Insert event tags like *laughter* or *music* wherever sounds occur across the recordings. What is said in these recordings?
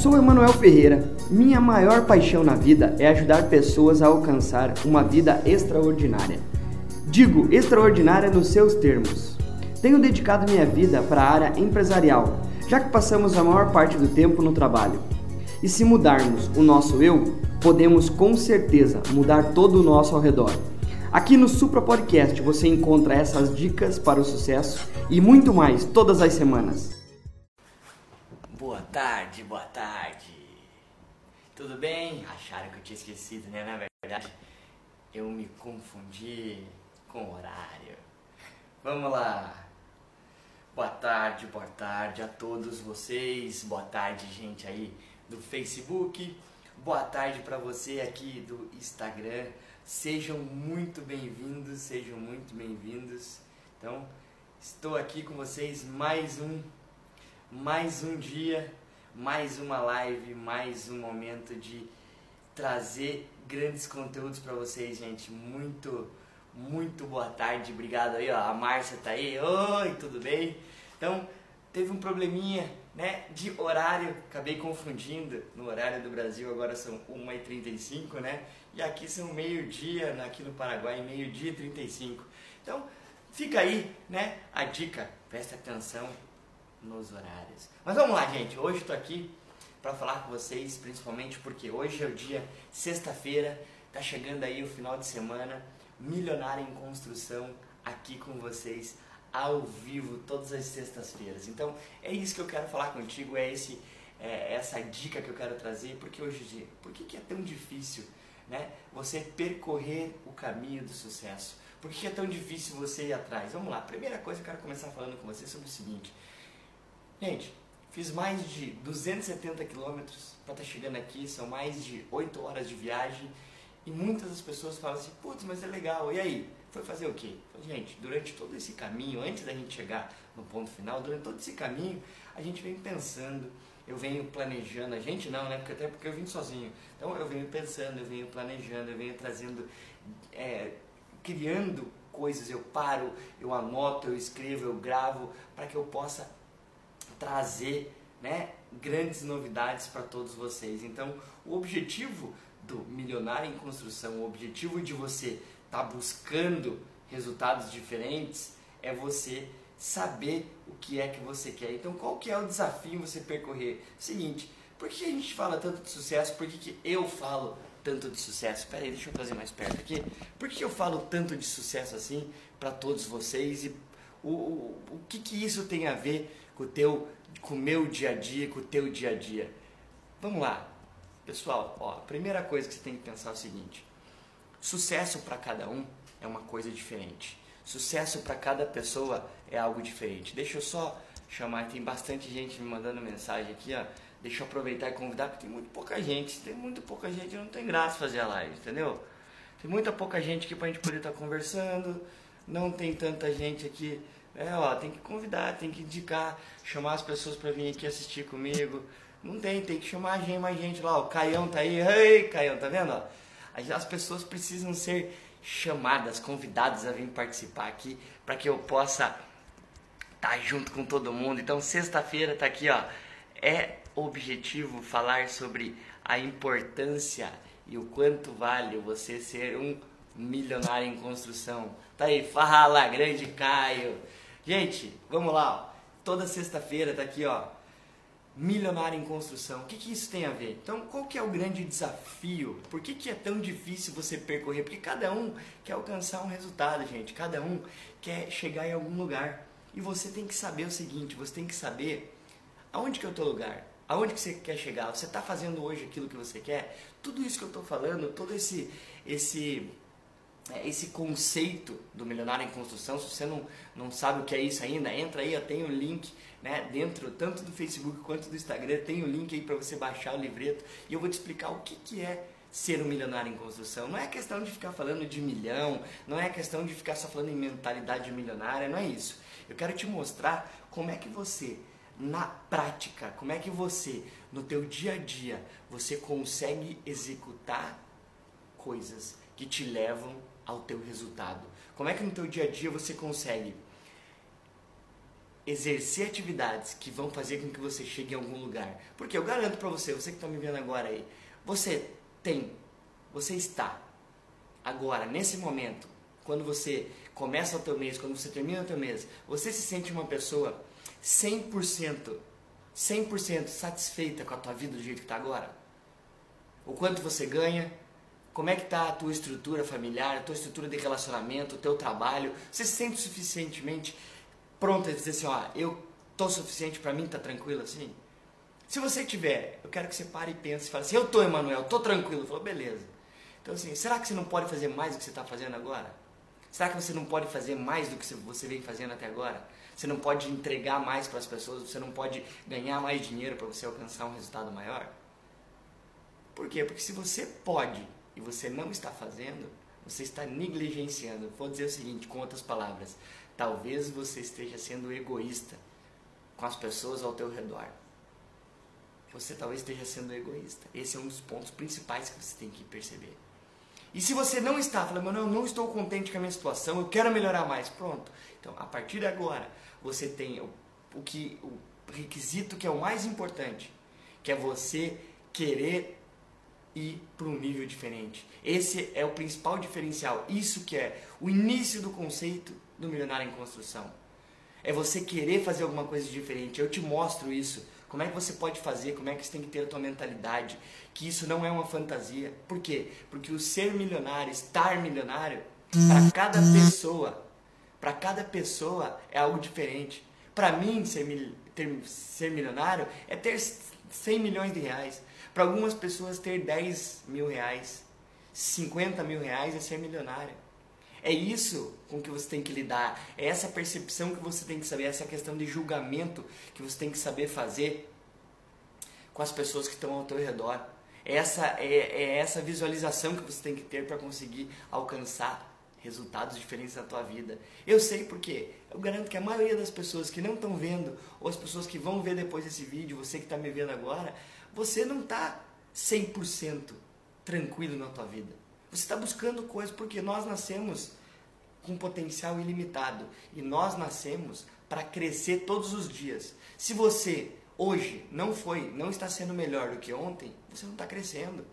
Sou Emanuel Ferreira. Minha maior paixão na vida é ajudar pessoas a alcançar uma vida extraordinária. Digo extraordinária nos seus termos. Tenho dedicado minha vida para a área empresarial, já que passamos a maior parte do tempo no trabalho. E se mudarmos o nosso eu, podemos com certeza mudar todo o nosso ao redor. Aqui no Supra Podcast você encontra essas dicas para o sucesso e muito mais todas as semanas. Tarde, boa tarde. Tudo bem? Acharam que eu tinha esquecido, né? Na verdade, eu me confundi com o horário. Vamos lá. Boa tarde, boa tarde a todos vocês. Boa tarde, gente aí do Facebook. Boa tarde para você aqui do Instagram. Sejam muito bem-vindos, sejam muito bem-vindos. Então, estou aqui com vocês mais um mais um dia, mais uma live, mais um momento de trazer grandes conteúdos para vocês, gente. Muito muito boa tarde. Obrigado aí, ó. A Márcia tá aí. Oi, tudo bem? Então, teve um probleminha né, de horário, acabei confundindo no horário do Brasil, agora são 1h35, né? E aqui são meio-dia, aqui no Paraguai, meio-dia e 35. Então, fica aí, né, a dica, presta atenção nos horários. Mas vamos lá, gente, hoje estou aqui para falar com vocês, principalmente porque hoje é o dia, sexta-feira, tá chegando aí o final de semana, milionário em construção, aqui com vocês, ao vivo todas as sextas-feiras. Então é isso que eu quero falar contigo, é esse é essa dica que eu quero trazer, porque hoje por que, que é tão difícil, né? Você percorrer o caminho do sucesso. Por que é tão difícil você ir atrás? Vamos lá. Primeira coisa eu quero começar falando com você sobre o seguinte. Gente, fiz mais de 270 quilômetros para estar tá chegando aqui, são mais de 8 horas de viagem e muitas das pessoas falam assim, putz, mas é legal, e aí? Foi fazer o quê? Gente, durante todo esse caminho, antes da gente chegar no ponto final, durante todo esse caminho, a gente vem pensando, eu venho planejando, a gente não, né? Porque até porque eu vim sozinho. Então eu venho pensando, eu venho planejando, eu venho trazendo, é, criando coisas, eu paro, eu anoto, eu escrevo, eu gravo, para que eu possa trazer né, grandes novidades para todos vocês. Então, o objetivo do Milionário em Construção, o objetivo de você está buscando resultados diferentes, é você saber o que é que você quer. Então, qual que é o desafio você percorrer? Seguinte, por que a gente fala tanto de sucesso? Por que, que eu falo tanto de sucesso? Espera aí, deixa eu trazer mais perto aqui. Por que eu falo tanto de sucesso assim para todos vocês? E o, o, o que, que isso tem a ver com o teu, com o meu dia a dia, com o teu dia a dia? Vamos lá. Pessoal, ó, a primeira coisa que você tem que pensar é o seguinte. Sucesso para cada um é uma coisa diferente. Sucesso para cada pessoa é algo diferente. Deixa eu só chamar, tem bastante gente me mandando mensagem aqui, ó. Deixa eu aproveitar e convidar, porque tem muito pouca gente. Tem muito pouca gente, não tem graça fazer a live, entendeu? Tem muita pouca gente aqui pra gente poder estar tá conversando. Não tem tanta gente aqui. É, ó, tem que convidar, tem que indicar, chamar as pessoas para vir aqui assistir comigo. Não tem, tem que chamar gente, mais gente lá. O Caião tá aí. Ei, Caião, tá vendo? Ó? As pessoas precisam ser chamadas, convidadas a vir participar aqui para que eu possa estar tá junto com todo mundo. Então, sexta-feira tá aqui, ó. É objetivo falar sobre a importância e o quanto vale você ser um milionário em construção. Tá aí, fala, grande Caio. Gente, vamos lá. Toda sexta-feira tá aqui, ó milionário em construção. O que, que isso tem a ver? Então, qual que é o grande desafio? Por que, que é tão difícil você percorrer? Porque cada um quer alcançar um resultado, gente. Cada um quer chegar em algum lugar. E você tem que saber o seguinte, você tem que saber aonde que é o teu lugar. Aonde que você quer chegar? Você está fazendo hoje aquilo que você quer? Tudo isso que eu estou falando, todo esse, esse esse conceito do milionário em construção. Se você não, não sabe o que é isso ainda, entra aí, eu tenho o link né, dentro tanto do Facebook quanto do Instagram, tem o link aí para você baixar o livreto e eu vou te explicar o que, que é ser um milionário em construção. Não é questão de ficar falando de milhão, não é questão de ficar só falando em mentalidade milionária, não é isso. Eu quero te mostrar como é que você, na prática, como é que você, no teu dia a dia, você consegue executar coisas que te levam ao teu resultado. Como é que no teu dia a dia você consegue exercer atividades que vão fazer com que você chegue em algum lugar. Porque eu garanto para você, você que está me vendo agora aí, você tem, você está agora, nesse momento, quando você começa o teu mês, quando você termina o teu mês, você se sente uma pessoa 100%, 100% satisfeita com a tua vida do jeito que está agora? O quanto você ganha, como é que está a tua estrutura familiar, a tua estrutura de relacionamento, o teu trabalho? Você se sente suficientemente pronto a dizer assim, ó, eu tô suficiente para mim, tá tranquilo assim? Se você tiver, eu quero que você pare e pense e fale assim, eu tô, Emanuel, tô tranquilo. Falou, beleza. Então assim, será que você não pode fazer mais do que você está fazendo agora? Será que você não pode fazer mais do que você vem fazendo até agora? Você não pode entregar mais para as pessoas, você não pode ganhar mais dinheiro para você alcançar um resultado maior? Por quê? Porque se você pode e você não está fazendo, você está negligenciando. Vou dizer o seguinte, com outras palavras, talvez você esteja sendo egoísta com as pessoas ao teu redor. Você talvez esteja sendo egoísta. Esse é um dos pontos principais que você tem que perceber. E se você não está falando, não, eu não estou contente com a minha situação, eu quero melhorar mais, pronto. Então, a partir de agora, você tem o, o que o requisito que é o mais importante, que é você querer ir para um nível diferente. Esse é o principal diferencial. Isso que é o início do conceito do milionário em construção. É você querer fazer alguma coisa diferente. Eu te mostro isso. Como é que você pode fazer? Como é que você tem que ter a tua mentalidade? Que isso não é uma fantasia. Por quê? Porque o ser milionário, estar milionário, para cada pessoa, para cada pessoa é algo diferente. Para mim, ser, ter, ser milionário é ter 100 milhões de reais. Para algumas pessoas, ter 10 mil reais, 50 mil reais é ser milionário. É isso com que você tem que lidar, é essa percepção que você tem que saber, essa questão de julgamento que você tem que saber fazer com as pessoas que estão ao teu redor. Essa é, é essa visualização que você tem que ter para conseguir alcançar resultados diferentes na tua vida. Eu sei porque eu garanto que a maioria das pessoas que não estão vendo, ou as pessoas que vão ver depois desse vídeo, você que está me vendo agora, você não está 100% tranquilo na tua vida. Você está buscando coisas porque nós nascemos com potencial ilimitado e nós nascemos para crescer todos os dias. Se você hoje não foi, não está sendo melhor do que ontem, você não está crescendo.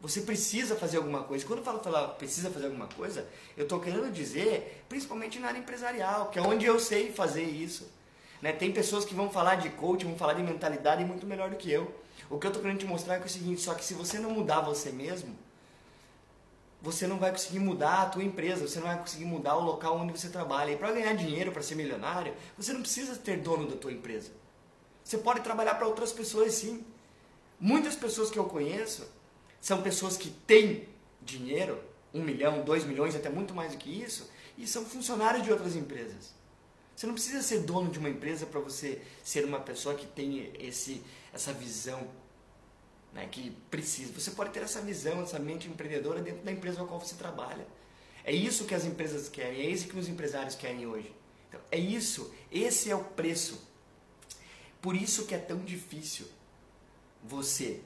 Você precisa fazer alguma coisa. Quando eu falo falar precisa fazer alguma coisa, eu estou querendo dizer, principalmente na área empresarial, que é onde eu sei fazer isso. Né? Tem pessoas que vão falar de coaching, vão falar de mentalidade muito melhor do que eu. O que eu estou querendo te mostrar é, é o seguinte, só que se você não mudar você mesmo, você não vai conseguir mudar a tua empresa, você não vai conseguir mudar o local onde você trabalha. E para ganhar dinheiro, para ser milionário, você não precisa ter dono da tua empresa. Você pode trabalhar para outras pessoas sim. Muitas pessoas que eu conheço são pessoas que têm dinheiro, um milhão, dois milhões, até muito mais do que isso, e são funcionários de outras empresas. Você não precisa ser dono de uma empresa para você ser uma pessoa que tem esse, essa visão né, que precisa. Você pode ter essa visão, essa mente empreendedora dentro da empresa na qual você trabalha. É isso que as empresas querem, é isso que os empresários querem hoje. Então, é isso, esse é o preço. Por isso que é tão difícil você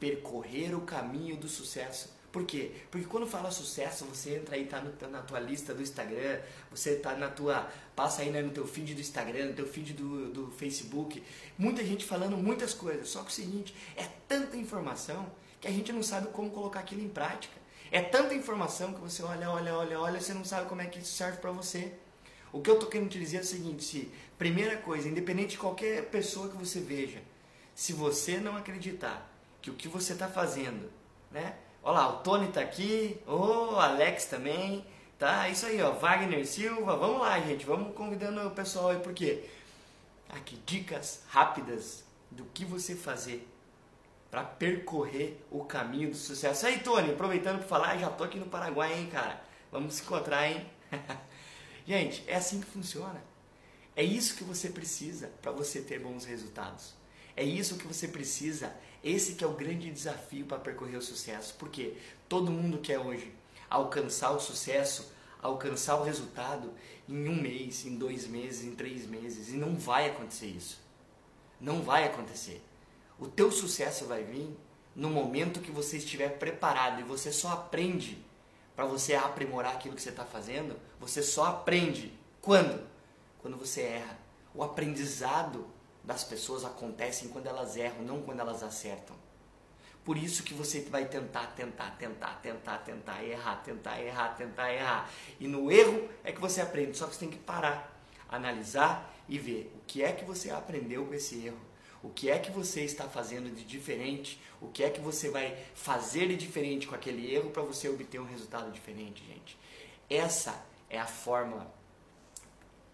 percorrer o caminho do sucesso. Por quê? Porque quando fala sucesso, você entra aí, tá, no, tá na tua lista do Instagram, você tá na tua. passa aí né, no teu feed do Instagram, no teu feed do, do Facebook, muita gente falando muitas coisas. Só que é o seguinte, é tanta informação que a gente não sabe como colocar aquilo em prática. É tanta informação que você olha, olha, olha, olha, você não sabe como é que isso serve para você. O que eu tô querendo te dizer é o seguinte, se, primeira coisa, independente de qualquer pessoa que você veja, se você não acreditar que o que você está fazendo, né? Olha lá, o Tony tá aqui, o Alex também, tá? Isso aí, ó, Wagner Silva, vamos lá, gente, vamos convidando o pessoal aí, por quê? Aqui, dicas rápidas do que você fazer para percorrer o caminho do sucesso. Aí, Tony, aproveitando para falar, já tô aqui no Paraguai, hein, cara? Vamos se encontrar, hein? *laughs* gente, é assim que funciona. É isso que você precisa para você ter bons resultados. É isso que você precisa esse que é o grande desafio para percorrer o sucesso. Porque todo mundo quer hoje alcançar o sucesso, alcançar o resultado em um mês, em dois meses, em três meses. E não vai acontecer isso. Não vai acontecer. O teu sucesso vai vir no momento que você estiver preparado e você só aprende para você aprimorar aquilo que você está fazendo. Você só aprende quando? quando você erra. O aprendizado das pessoas acontece quando elas erram, não quando elas acertam. Por isso que você vai tentar, tentar, tentar, tentar, tentar, errar, tentar, errar, tentar, errar. E no erro é que você aprende. Só que você tem que parar, analisar e ver o que é que você aprendeu com esse erro. O que é que você está fazendo de diferente? O que é que você vai fazer de diferente com aquele erro para você obter um resultado diferente, gente? Essa é a fórmula.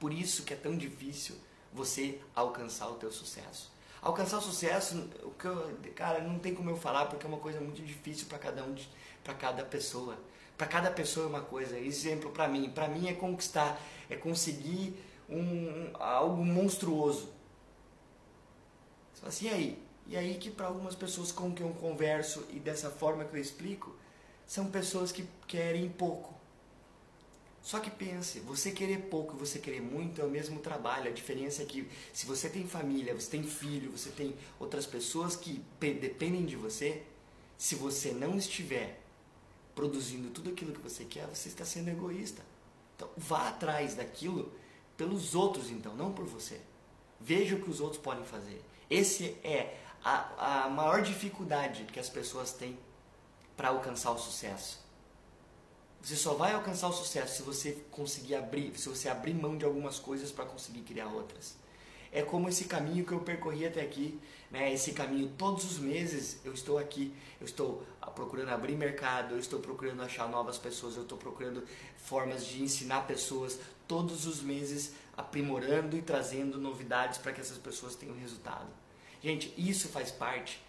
Por isso que é tão difícil você alcançar o teu sucesso. Alcançar o sucesso, o que eu, cara, não tem como eu falar porque é uma coisa muito difícil para cada um, para cada pessoa. Para cada pessoa é uma coisa. Exemplo para mim, para mim é conquistar, é conseguir um, algo monstruoso. Fala assim, e aí? E aí que para algumas pessoas com quem eu converso e dessa forma que eu explico, são pessoas que querem pouco. Só que pense, você querer pouco e você querer muito é o mesmo trabalho. A diferença é que se você tem família, você tem filho, você tem outras pessoas que dependem de você, se você não estiver produzindo tudo aquilo que você quer, você está sendo egoísta. Então vá atrás daquilo pelos outros então, não por você. Veja o que os outros podem fazer. Esse é a, a maior dificuldade que as pessoas têm para alcançar o sucesso você só vai alcançar o sucesso se você conseguir abrir, se você abrir mão de algumas coisas para conseguir criar outras. É como esse caminho que eu percorri até aqui, né? Esse caminho todos os meses eu estou aqui, eu estou procurando abrir mercado, eu estou procurando achar novas pessoas, eu estou procurando formas de ensinar pessoas todos os meses, aprimorando e trazendo novidades para que essas pessoas tenham resultado. Gente, isso faz parte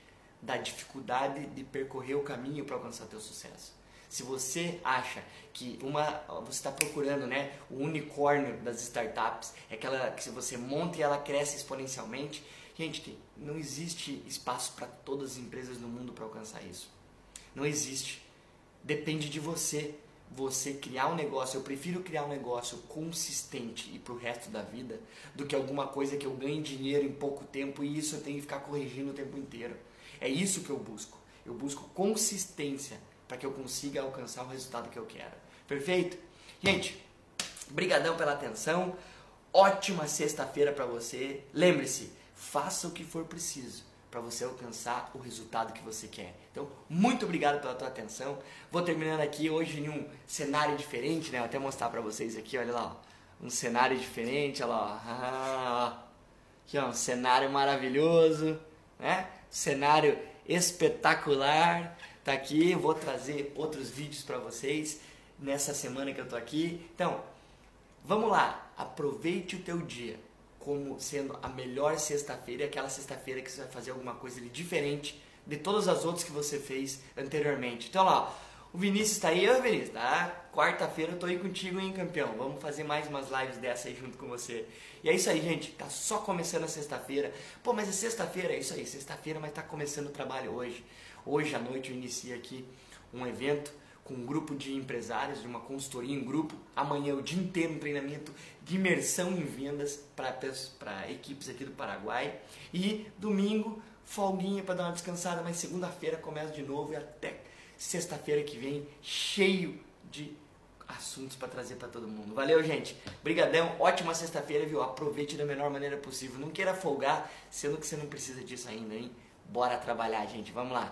da dificuldade de percorrer o caminho para alcançar teu sucesso. Se você acha que uma você está procurando, né, o unicórnio das startups, é aquela que se você monta e ela cresce exponencialmente, gente, não existe espaço para todas as empresas no mundo para alcançar isso. Não existe. Depende de você. Você criar um negócio, eu prefiro criar um negócio consistente e para o resto da vida do que alguma coisa que eu ganhe dinheiro em pouco tempo e isso eu tenho que ficar corrigindo o tempo inteiro. É isso que eu busco. Eu busco consistência para que eu consiga alcançar o resultado que eu quero. Perfeito? Gente, brigadão pela atenção. Ótima sexta-feira para você. Lembre-se, faça o que for preciso para você alcançar o resultado que você quer. Então, muito obrigado pela tua atenção. Vou terminando aqui hoje em um cenário diferente, né? Vou até mostrar para vocês aqui, olha lá, ó. um cenário diferente, olha lá, ó. aqui ó, um cenário maravilhoso, né? Cenário espetacular tá aqui, vou trazer outros vídeos para vocês nessa semana que eu tô aqui. Então, vamos lá, aproveite o teu dia como sendo a melhor sexta-feira, aquela sexta-feira que você vai fazer alguma coisa diferente de todas as outras que você fez anteriormente. Então lá, o Vinícius está aí, ô Vinícius, tá? Quarta-feira eu tô aí contigo, hein, campeão? Vamos fazer mais umas lives dessa aí junto com você. E é isso aí, gente. Tá só começando a sexta-feira. Pô, mas é sexta-feira, é isso aí, sexta-feira, mas tá começando o trabalho hoje. Hoje à noite eu inicio aqui um evento com um grupo de empresários, de uma consultoria em grupo. Amanhã o dia inteiro um treinamento de imersão em vendas para equipes aqui do Paraguai. E domingo, folguinha para dar uma descansada, mas segunda-feira começa de novo e até sexta-feira que vem cheio de assuntos para trazer para todo mundo. Valeu, gente. Brigadão. Ótima sexta-feira, viu? Aproveite da melhor maneira possível. Não queira folgar, sendo que você não precisa disso ainda, hein? Bora trabalhar, gente. Vamos lá.